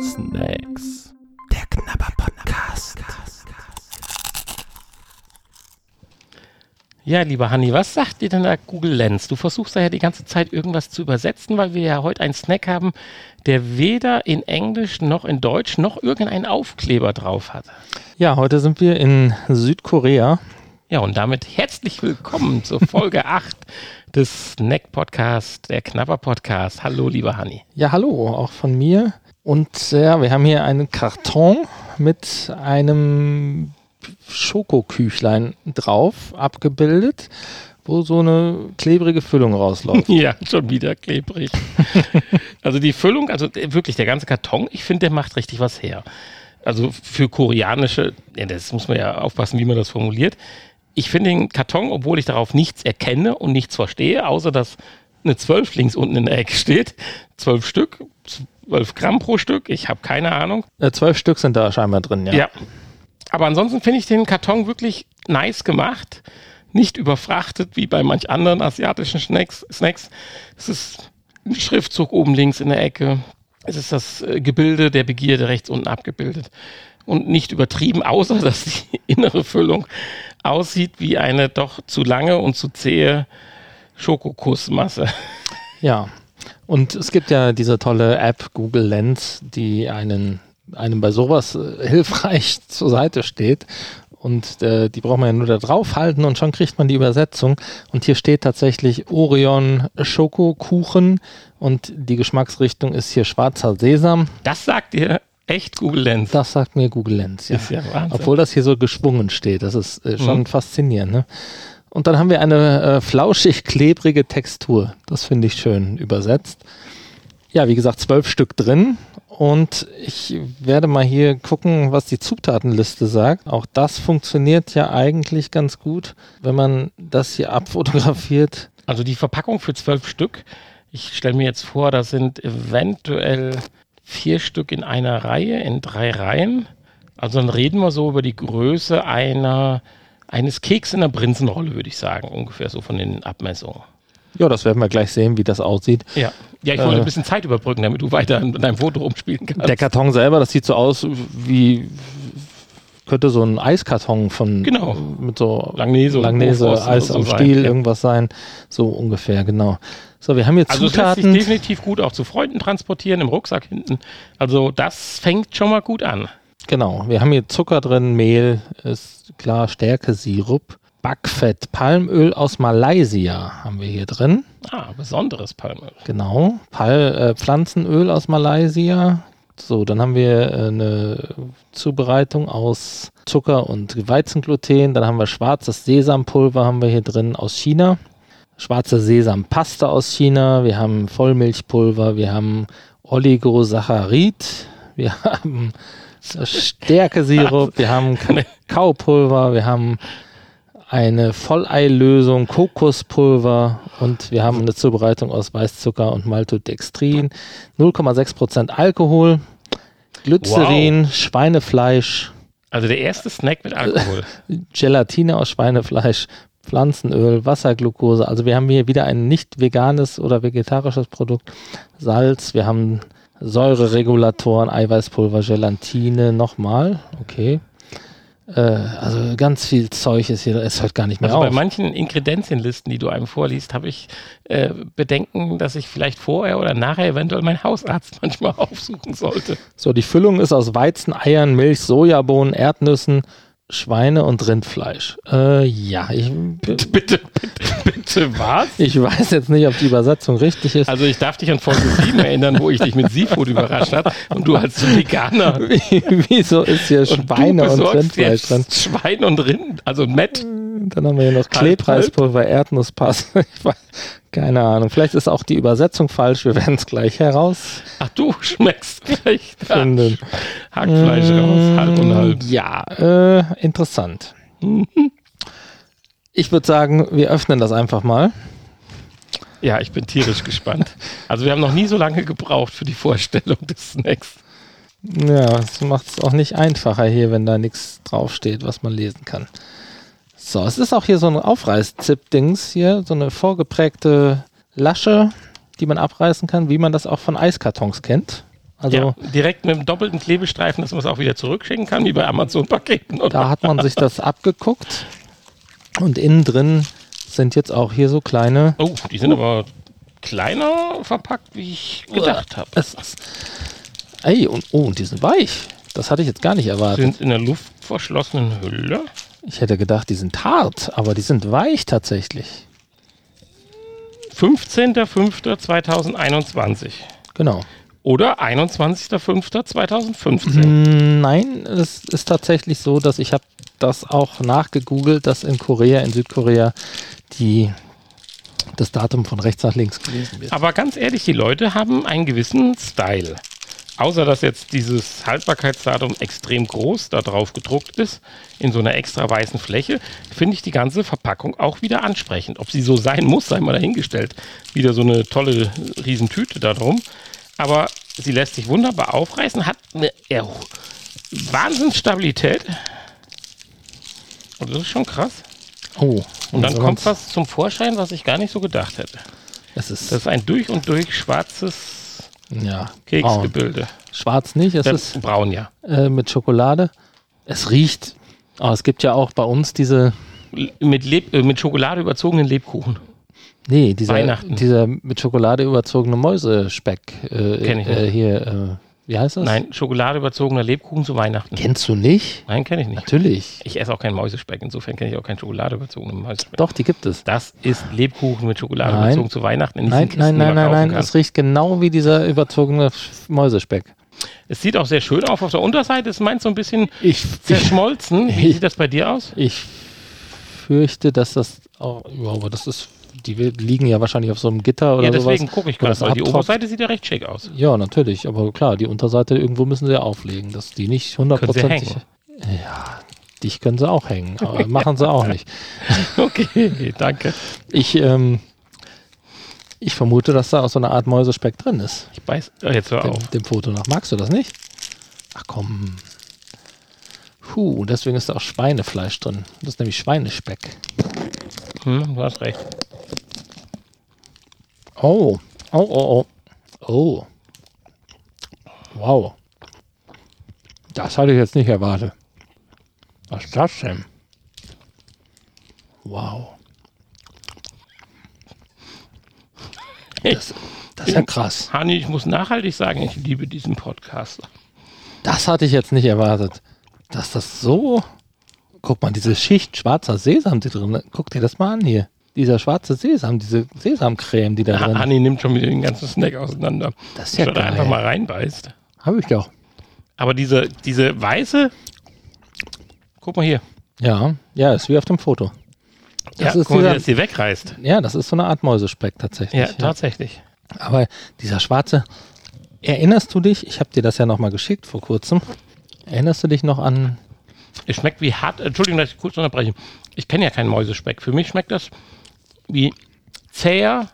Snacks. Der Knabber Podcast. Ja, lieber Hanni, was sagt dir denn da Google Lens? Du versuchst da ja die ganze Zeit irgendwas zu übersetzen, weil wir ja heute einen Snack haben, der weder in Englisch noch in Deutsch noch irgendeinen Aufkleber drauf hat. Ja, heute sind wir in Südkorea. Ja, und damit herzlich willkommen zur Folge 8 des Snack Podcast, der Knabber Podcast. Hallo, lieber Hanni. Ja, hallo, auch von mir. Und ja, wir haben hier einen Karton mit einem Schokoküchlein drauf abgebildet, wo so eine klebrige Füllung rausläuft. Ja, schon wieder klebrig. also die Füllung, also wirklich der ganze Karton, ich finde, der macht richtig was her. Also für koreanische, ja, das muss man ja aufpassen, wie man das formuliert. Ich finde den Karton, obwohl ich darauf nichts erkenne und nichts verstehe, außer dass eine 12 links unten in der Ecke steht, 12 Stück, 12 Gramm pro Stück, ich habe keine Ahnung. Äh, zwölf Stück sind da scheinbar drin, ja. Ja. Aber ansonsten finde ich den Karton wirklich nice gemacht. Nicht überfrachtet wie bei manch anderen asiatischen Snacks. Snacks. Es ist ein Schriftzug oben links in der Ecke. Es ist das äh, Gebilde der Begierde rechts unten abgebildet. Und nicht übertrieben, außer dass die innere Füllung aussieht wie eine doch zu lange und zu zähe Schokokussmasse. Ja. Und es gibt ja diese tolle App Google Lens, die einen, einem bei sowas äh, hilfreich zur Seite steht. Und äh, die braucht man ja nur da draufhalten und schon kriegt man die Übersetzung. Und hier steht tatsächlich Orion Schokokuchen und die Geschmacksrichtung ist hier schwarzer Sesam. Das sagt dir echt Google Lens. Das sagt mir Google Lens, ja. Ist ja Wahnsinn. Obwohl das hier so geschwungen steht. Das ist äh, schon Mhm. faszinierend. Ne? Und dann haben wir eine äh, flauschig-klebrige Textur. Das finde ich schön übersetzt. Ja, wie gesagt, zwölf Stück drin. Und ich werde mal hier gucken, was die Zutatenliste sagt. Auch das funktioniert ja eigentlich ganz gut, wenn man das hier abfotografiert. Also die Verpackung für zwölf Stück. Ich stelle mir jetzt vor, da sind eventuell vier Stück in einer Reihe, in drei Reihen. Also dann reden wir so über die Größe einer, eines Keks in der Prinzenrolle, würde ich sagen, ungefähr so von den Abmessungen. Ja, das werden wir gleich sehen, wie das aussieht. Ja, ja ich wollte Äh. ein bisschen Zeit überbrücken, damit du weiter an deinem Foto rumspielen kannst. Der Karton selber, das sieht so aus wie könnte so ein Eiskarton von Genau. mit so Langnese Langnese Eis so am sein, Stiel ja. irgendwas sein, so ungefähr genau. So, wir haben hier also es lässt sich Zutaten. definitiv gut auch zu Freunden transportieren, im Rucksack hinten. Also das fängt schon mal gut an. Genau, wir haben hier Zucker drin, Mehl, ist klar, Stärkesirup, Backfett, Palmöl aus Malaysia haben wir hier drin. Ah, besonderes Palmöl. Genau, Pal äh, Pflanzenöl aus Malaysia. So, dann haben wir äh, eine Zubereitung aus Zucker und Weizengluten. Dann haben wir schwarzes Sesampulver haben wir hier drin aus China. Schwarze Sesampaste aus China. Wir haben Vollmilchpulver. Wir haben Oligosaccharid. Wir haben Stärkesirup. Wir haben Kakaopulver. Wir haben eine Volleilösung, Kokospulver und wir haben eine Zubereitung aus Weißzucker und Maltodextrin, 0,6% Alkohol, Glycerin, Schweinefleisch, Also der erste Snack mit Alkohol. Gelatine aus Schweinefleisch, Pflanzenöl, Wasserglucose. Also wir haben hier wieder ein nicht veganes oder vegetarisches Produkt, Salz, wir haben Säureregulatoren, Eiweißpulver, Gelatine, nochmal, okay. Äh, also ganz viel Zeug ist hier, es hört gar nicht mehr Also bei auf. manchen Ingredienzienlisten, die du einem vorliest, habe ich äh, Bedenken, dass ich vielleicht vorher oder nachher eventuell meinen Hausarzt manchmal aufsuchen sollte. So, die Füllung ist aus Weizen, Eiern, Milch, Sojabohnen, Erdnüssen, Schweine und Rindfleisch. Äh, ja, ich, Bitte, bitte, bitte, was? ich weiß jetzt nicht, ob die Übersetzung richtig ist. Also ich darf dich an Folge 7 erinnern, wo ich dich mit Seafood überrascht habe und du als Veganer Wieso ist hier und Schweine und besorgst Rindfleisch drin? Schwein und Rind, also Met. Dann haben wir hier noch Klebreispulver, Erdnusspass. Ich weiß, keine Ahnung. Vielleicht ist auch die Übersetzung falsch. Wir werden es gleich herausfinden. Ach, du schmeckst gleich das Hackfleisch raus, halb und halb. Ja, äh, interessant. Ich würde sagen, wir öffnen das einfach mal. Ja, ich bin tierisch gespannt. Also wir haben noch nie so lange gebraucht für die Vorstellung des Snacks. Ja, das macht es auch nicht einfacher hier, wenn da nichts draufsteht, was man lesen kann. So, es ist auch hier so ein Aufreißzip-Dings hier, so eine vorgeprägte Lasche. die man abreißen kann, wie man das auch von Eiskartons kennt. Also ja, direkt mit einem doppelten Klebestreifen, dass man es auch wieder zurückschicken kann, wie bei Amazon-Paketen. oder? da hat man sich das abgeguckt. Und innen drin sind jetzt auch hier so kleine. Oh, die sind aber kleiner verpackt, wie ich gedacht habe. Ey, und, oh, und die sind weich. Das hatte ich jetzt gar nicht erwartet. Sind in der luftverschlossenen Hülle. Ich hätte gedacht, die sind hart, aber die sind weich tatsächlich. 15.05.2021 Genau. Oder 21.05.2015. Mm, Nein, es ist tatsächlich so, dass ich habe das auch nachgegoogelt, dass in Korea, in Südkorea, die das Datum von rechts nach links gelesen wird. Aber ganz ehrlich, die Leute haben einen gewissen Style. Außer dass jetzt dieses Haltbarkeitsdatum extrem groß da drauf gedruckt ist, in so einer extra weißen Fläche, finde ich die ganze Verpackung auch wieder ansprechend. Ob sie so sein muss, sei mal dahingestellt. Wieder so eine tolle Riesentüte da drum. Aber sie lässt sich wunderbar aufreißen, hat eine Wahnsinnsstabilität. Und das ist schon krass. Oh, Und dann kommt was zum Vorschein, was ich gar nicht so gedacht hätte. Es ist, Das ist ein durch und durch schwarzes ja, braun. Keksgebilde. Schwarz nicht, es Äh, ist braun, ja. äh, mit Schokolade. Es riecht, aber es gibt ja auch bei uns diese, Mit, Leb äh, mit Schokolade überzogenen Lebkuchen. Nee, dieser, Weihnachten. dieser mit Schokolade überzogene Mäusespeck. Äh, Kenn ich äh, nicht. hier, äh, wie heißt das? Nein, Schokolade überzogener Lebkuchen zu Weihnachten. Kennst du nicht? Nein, kenne ich nicht. Natürlich. Ich esse auch keinen Mäusespeck, insofern kenne ich auch keinen Schokolade überzogenen Mäusespeck. Doch, die gibt es. Das ist Lebkuchen mit Schokolade Nein. überzogen zu Weihnachten in Nein, Kisten, nein, nein, nein, nein. Es riecht genau wie dieser überzogene Mäusespeck. Es sieht auch sehr schön auf. Auf der Unterseite ist meins so ein bisschen Ich, zerschmolzen. Wie sieht das bei dir aus? ich fürchte, dass das auch, ja, aber das ist, die liegen ja wahrscheinlich auf so einem Gitter oder ja, deswegen gucke ich gerade, weil die. Oberseite sieht ja recht schick aus. Ja, natürlich, aber klar, die Unterseite irgendwo müssen sie ja auflegen, dass die nicht hundertprozentig. Ja, dich können sie auch hängen, aber machen sie auch nicht. Okay, danke. Ich, ähm, ich vermute, dass da auch so eine Art Mäusespeck drin ist. Ich beiß. Oh, jetzt hör Dem, auf. dem Foto nach. Magst du das nicht? Ach komm. Puh, deswegen ist da auch Schweinefleisch drin. Das ist nämlich Schweinespeck. Hm, du hast recht. Oh, oh, oh, oh. Oh. Wow. Das hatte ich jetzt nicht erwartet. Was ist das denn? Wow. Das, das ist ja krass. Hani, ich muss nachhaltig sagen, ich liebe diesen Podcast. Das hatte ich jetzt nicht erwartet. Dass das so. Guck mal, diese Schicht schwarzer Sesam, die drin. Guck dir das mal an hier. Dieser schwarze Sesam, diese Sesamcreme, die da drin ist. Hani nimmt schon wieder den ganzen Snack auseinander. Das ist ja er einfach geil. mal reinbeißt. Habe ich doch. Aber diese, diese weiße, guck mal hier. Ja, ja, ist wie auf dem Foto. Ja, Das ist guck mal, dieser- das hier wegreißt. Ja, das ist so eine Art Mäusespeck tatsächlich. Ja, tatsächlich. Aber dieser schwarze, erinnerst du dich, ich habe dir das ja nochmal geschickt vor kurzem, erinnerst du dich noch an, Es schmeckt wie hart. Entschuldigung, dass ich kurz unterbreche. Ich kenne ja keinen Mäusespeck. Für mich schmeckt das wie zäher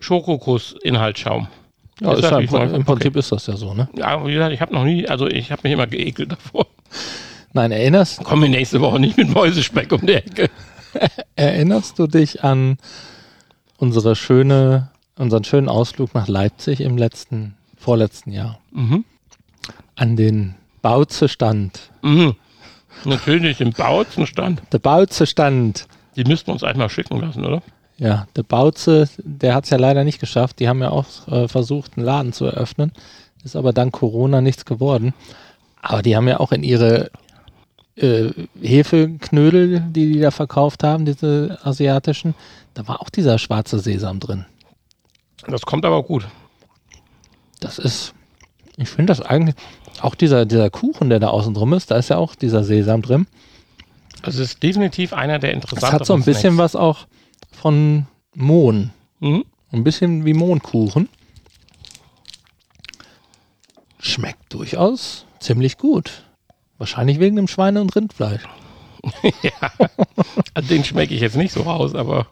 Schokokuss-Inhaltsschaum. ja, Ist ja, im, Mäuse? im Prinzip ist das ja so, ne? Ja, wie gesagt, ich habe noch nie, also ich habe mich immer geekelt davor. Nein, erinnerst, Kommen wir nächste Woche nicht mit Mäusespeck um die Ecke. erinnerst du dich an unsere schöne, unseren schönen Ausflug nach Leipzig im letzten, vorletzten Jahr? Mhm. An den Bauze-Stand. Mhm. Natürlich im Bauzenstand. Der Bauze-Stand. Die müssten uns einmal schicken lassen, oder? Ja, der Bauze, der hat es ja leider nicht geschafft. Die haben ja auch äh, versucht, einen Laden zu eröffnen. Ist aber dank Corona nichts geworden. Aber die haben ja auch in ihre äh, Hefeknödel, die die da verkauft haben, diese asiatischen, da war auch dieser schwarze Sesam drin. Das kommt aber gut. Das ist, ich finde das eigentlich, auch dieser, dieser Kuchen, der da außen drum ist, da ist ja auch dieser Sesam drin. Also es ist definitiv einer der interessanten. hat so ein bisschen was auch von Mohn. Mhm. Ein bisschen wie Mohnkuchen. Schmeckt durchaus ziemlich gut. Wahrscheinlich wegen dem Schweine- und Rindfleisch. Also den schmecke ich jetzt nicht so raus, aber.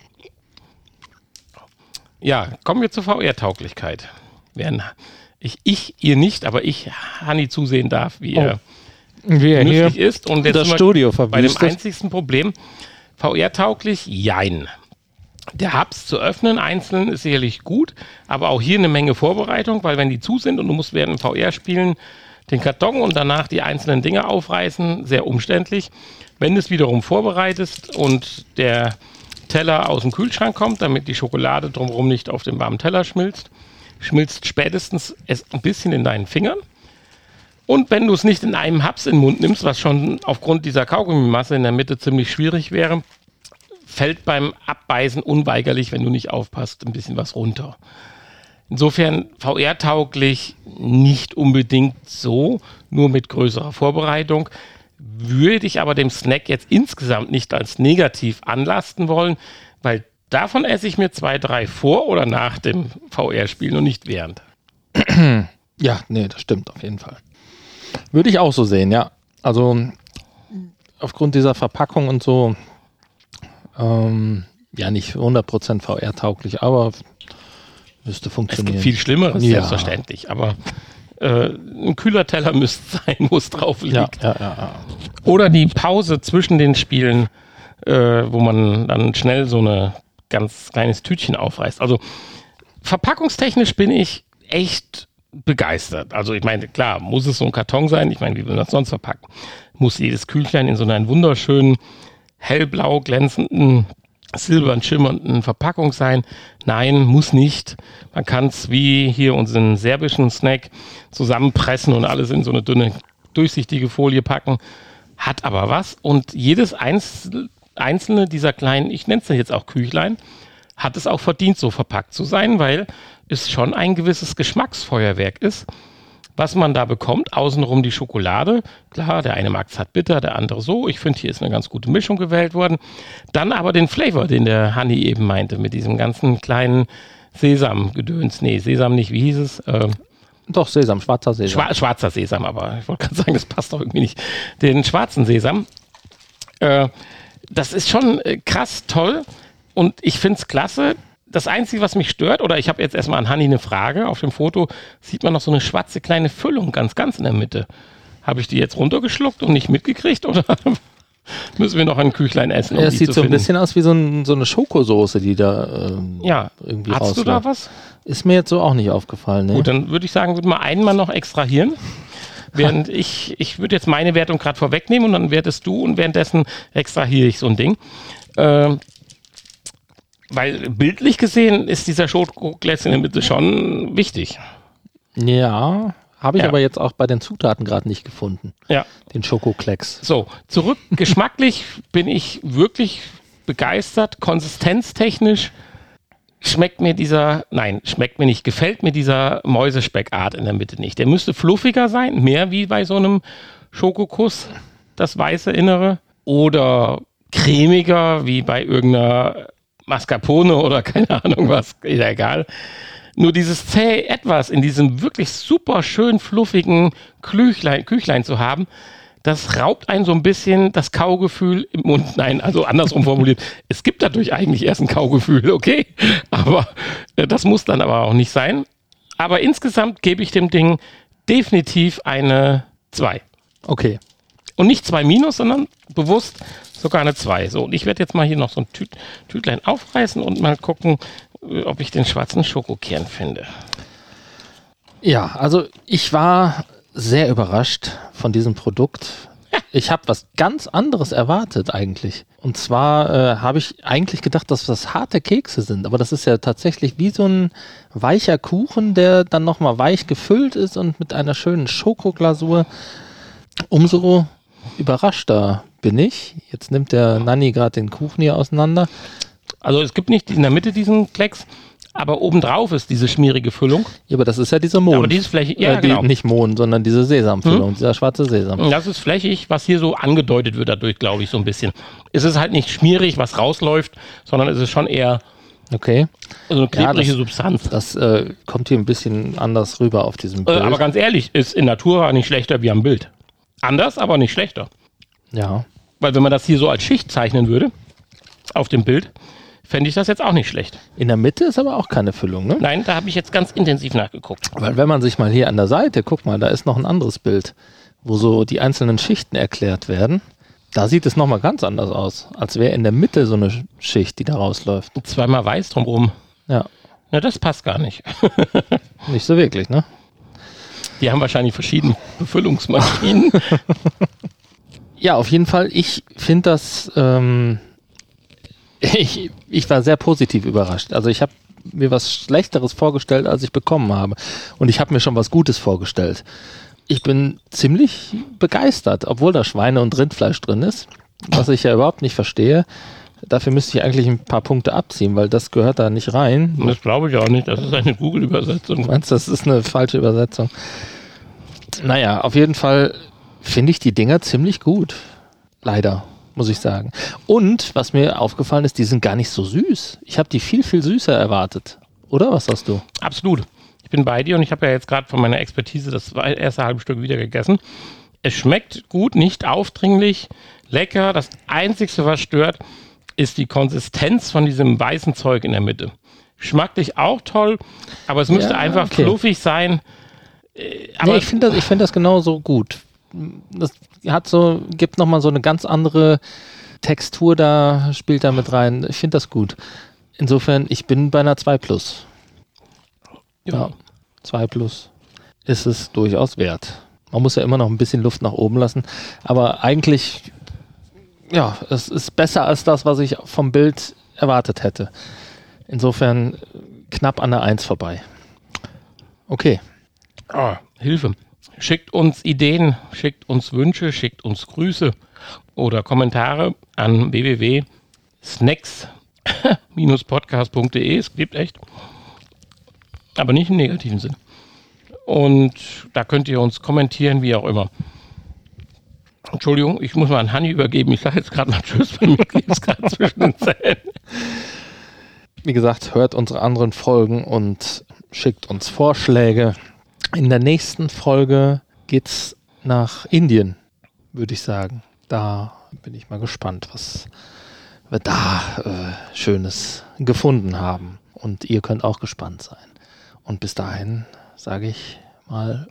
Ja, kommen wir zur VR-Tauglichkeit. Während ich, ich, ihr nicht, aber ich Hanni zusehen darf, wie er Wie er nützlich ist. Und jetzt das wir Studio bei dem einzigsten Problem. VR-tauglich? Jein. Der Hubs zu öffnen, einzeln, ist sicherlich gut, aber auch hier eine Menge Vorbereitung, weil wenn die zu sind und du musst während dem VR spielen den Karton und danach die einzelnen Dinge aufreißen, sehr umständlich. Wenn du es wiederum vorbereitest und der Teller aus dem Kühlschrank kommt, damit die Schokolade drumherum nicht auf dem warmen Teller schmilzt, schmilzt spätestens es ein bisschen in deinen Fingern. Und wenn du es nicht in einem Haps in den Mund nimmst, was schon aufgrund dieser Kaugummimasse in der Mitte ziemlich schwierig wäre, fällt beim Abbeißen unweigerlich, wenn du nicht aufpasst, ein bisschen was runter. Insofern VR-tauglich nicht unbedingt so, nur mit größerer Vorbereitung. Würde ich aber dem Snack jetzt insgesamt nicht als negativ anlasten wollen, weil davon esse ich mir zwei, drei vor oder nach dem VR-Spielen und nicht während. Ja, nee, das stimmt auf jeden Fall. Würde ich auch so sehen, ja. Also aufgrund dieser Verpackung und so, ähm, ja, nicht 100% VR-tauglich, aber müsste Es funktionieren. gibt viel Schlimmeres, Ja. selbstverständlich. Aber äh, ein kühler Teller müsste sein, wo es drauf liegt. ja, ja. Oder die Pause zwischen den Spielen, äh, wo man dann schnell so ein ganz kleines Tütchen aufreißt. Also verpackungstechnisch bin ich echt begeistert. Also ich meine, klar, muss es so ein Karton sein. Ich meine, wie will man das sonst verpacken? Muss jedes Kühlchen in so einer wunderschönen, hellblau glänzenden, silbern schimmernden Verpackung sein? Nein, muss nicht. Man kann es wie hier unseren serbischen Snack zusammenpressen und alles in so eine dünne, durchsichtige Folie packen. Hat aber was. Und jedes Einzel einzelne dieser kleinen, ich nenne es jetzt auch Küchlein, hat es auch verdient, so verpackt zu sein, weil es schon ein gewisses Geschmacksfeuerwerk ist, was man da bekommt. Außenrum die Schokolade. Klar, der eine mag es hat bitter, der andere so. Ich finde, hier ist eine ganz gute Mischung gewählt worden. Dann aber den Flavor, den der Honey eben meinte, mit diesem ganzen kleinen Sesam-Gedöns. Nee, Sesam nicht, wie hieß es? Ähm, Doch, Sesam, schwarzer Sesam. Schwa schwarzer Sesam, aber ich wollte gerade sagen, das passt doch irgendwie nicht. Den schwarzen Sesam. Äh, das ist schon äh, krass toll und ich finde es klasse. Das Einzige, was mich stört, oder ich habe jetzt erstmal an Hanni eine Frage. Auf dem Foto sieht man noch so eine schwarze kleine Füllung ganz, ganz in der Mitte. Habe ich die jetzt runtergeschluckt und nicht mitgekriegt oder müssen wir noch ein Küchlein essen? um Ja, es die sieht so ein finden? bisschen aus wie so, ein, so eine Schokosoße, die da ähm, Ja, irgendwie hast du da rausläuft. was? Ist mir jetzt so auch nicht aufgefallen. Ne? Gut, dann würde ich sagen, würde mal einen mal noch extrahieren. Während ich, ich würde jetzt meine Wertung gerade vorwegnehmen und dann wertest du und währenddessen extrahiere ich so ein Ding. Ähm, weil bildlich gesehen ist dieser Schokoglätzchen in der Mitte schon wichtig. Ja, habe ich Ja. aber jetzt auch bei den Zutaten gerade nicht gefunden. Ja. Den Schokoklecks. So, zurück. Geschmacklich bin ich wirklich begeistert. Konsistenztechnisch schmeckt mir dieser, nein, schmeckt mir nicht, gefällt mir dieser Mäusespeckart in der Mitte nicht. Der müsste fluffiger sein, mehr wie bei so einem Schokokuss, das weiße Innere. Oder cremiger, wie bei irgendeiner Mascarpone oder keine Ahnung was, egal. Nur dieses zäh etwas in diesem wirklich super schön fluffigen Küchlein, Küchlein zu haben, das raubt einen so ein bisschen das Kaugefühl im Mund. Nein, also andersrum formuliert. Es gibt dadurch eigentlich erst ein Kaugefühl, okay? Aber äh, das muss dann aber auch nicht sein. Aber insgesamt gebe ich dem Ding definitiv eine 2. Okay. Und nicht 2 minus, sondern bewusst sogar eine 2. So, und ich werde jetzt mal hier noch so ein Tüt Tütlein aufreißen und mal gucken, äh, ob ich den schwarzen Schokokern finde. Ja, also ich war sehr überrascht von diesem Produkt. Ich habe was ganz anderes erwartet eigentlich. Und zwar äh, habe ich eigentlich gedacht, dass das harte Kekse sind, aber das ist ja tatsächlich wie so ein weicher Kuchen, der dann nochmal weich gefüllt ist und mit einer schönen Schokoglasur. Umso überraschter bin ich. Jetzt nimmt der Nanni gerade den Kuchen hier auseinander. Also es gibt nicht in der Mitte diesen Klecks, aber obendrauf ist diese schmierige Füllung. Ja, aber das ist ja dieser Mond. Aber dieses Fläche, ja äh, die, genau. Hm? Nicht Mond, sondern diese Sesamfüllung, dieser schwarze Sesam. Das ist flächig, was hier so angedeutet wird dadurch, glaube ich, so ein bisschen. Es ist halt nicht schmierig, was rausläuft, sondern es ist schon eher Okay. so eine klebrige das- Substanz. Das äh, kommt hier ein bisschen anders rüber auf diesem Äh, Bild. aber ganz ehrlich, ist in Natura nicht schlechter wie am Bild. Anders, aber nicht schlechter. ja. Weil wenn man das hier so als Schicht zeichnen würde, auf dem Bild, fände ich das jetzt auch nicht schlecht. In der Mitte ist aber auch keine Füllung, ne? Nein, da habe ich jetzt ganz intensiv nachgeguckt. Weil wenn man sich mal hier an der Seite, guck mal, da ist noch ein anderes Bild, wo so die einzelnen Schichten erklärt werden. Da sieht es nochmal ganz anders aus, als wäre in der Mitte so eine Schicht, die da rausläuft. Zweimal weiß drumherum. Ja, Na, das passt gar nicht. nicht so wirklich, ne? Die haben wahrscheinlich verschiedene Befüllungsmaschinen. Ja, auf jeden Fall. Ich finde das, ähm, ich, ich war sehr positiv überrascht. Also ich habe mir was Schlechteres vorgestellt, als ich bekommen habe. Und ich habe mir schon was Gutes vorgestellt. Ich bin ziemlich begeistert, obwohl da Schweine- und Rindfleisch drin ist, was ich ja überhaupt nicht verstehe. Dafür müsste ich eigentlich ein paar Punkte abziehen, weil das gehört da nicht rein. das glaube ich auch nicht. Das ist eine Google-Übersetzung. Meinst du, das ist eine falsche Übersetzung? Naja, auf jeden Fall finde ich die Dinger ziemlich gut. Leider, muss ich sagen. Und was mir aufgefallen ist, die sind gar nicht so süß. Ich habe die viel, viel süßer erwartet. Oder was sagst du? Absolut. Ich bin bei dir und ich habe ja jetzt gerade von meiner Expertise das erste halbe Stück wieder gegessen. Es schmeckt gut, nicht aufdringlich, lecker. Das Einzige, was stört, ist die Konsistenz von diesem weißen Zeug in der Mitte. Geschmacklich auch toll, aber es müsste Ja, einfach okay. fluffig sein. Äh, Aber nee, ich finde das, ich find das genauso gut. Das hat so, gibt nochmal so eine ganz andere Textur da, spielt da mit rein. Ich finde das gut. Insofern, ich bin bei einer 2 Plus. Ja, 2 Plus ist es durchaus wert. Man muss ja immer noch ein bisschen Luft nach oben lassen, aber eigentlich, ja, es ist besser als das, was ich vom Bild erwartet hätte. Insofern knapp an der 1 vorbei. Okay. Ah, Hilfe. Schickt uns Ideen, schickt uns Wünsche, schickt uns Grüße oder Kommentare an www.snacks-podcast.de. Es gibt echt. Aber nicht im negativen Sinn. Und da könnt ihr uns kommentieren, wie auch immer. Entschuldigung, ich muss mal an Hanni übergeben. Ich sage jetzt gerade mal Tschüss, bei mir klebt es gerade zwischen den Zähnen. Wie gesagt, hört unsere anderen Folgen und schickt uns Vorschläge. In der nächsten Folge geht's nach Indien, würde ich sagen. Da bin ich mal gespannt, was wir da äh, Schönes gefunden haben. Und ihr könnt auch gespannt sein. Und bis dahin sage ich mal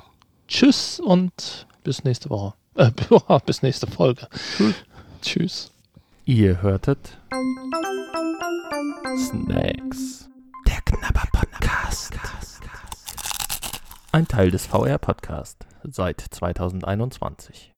Tschüss und bis nächste Woche. Äh, bis nächste Folge. Tschüss. Ihr hörtet Snacks. Der Knabber Podcast. Ein Teil des VR Podcast seit 2021.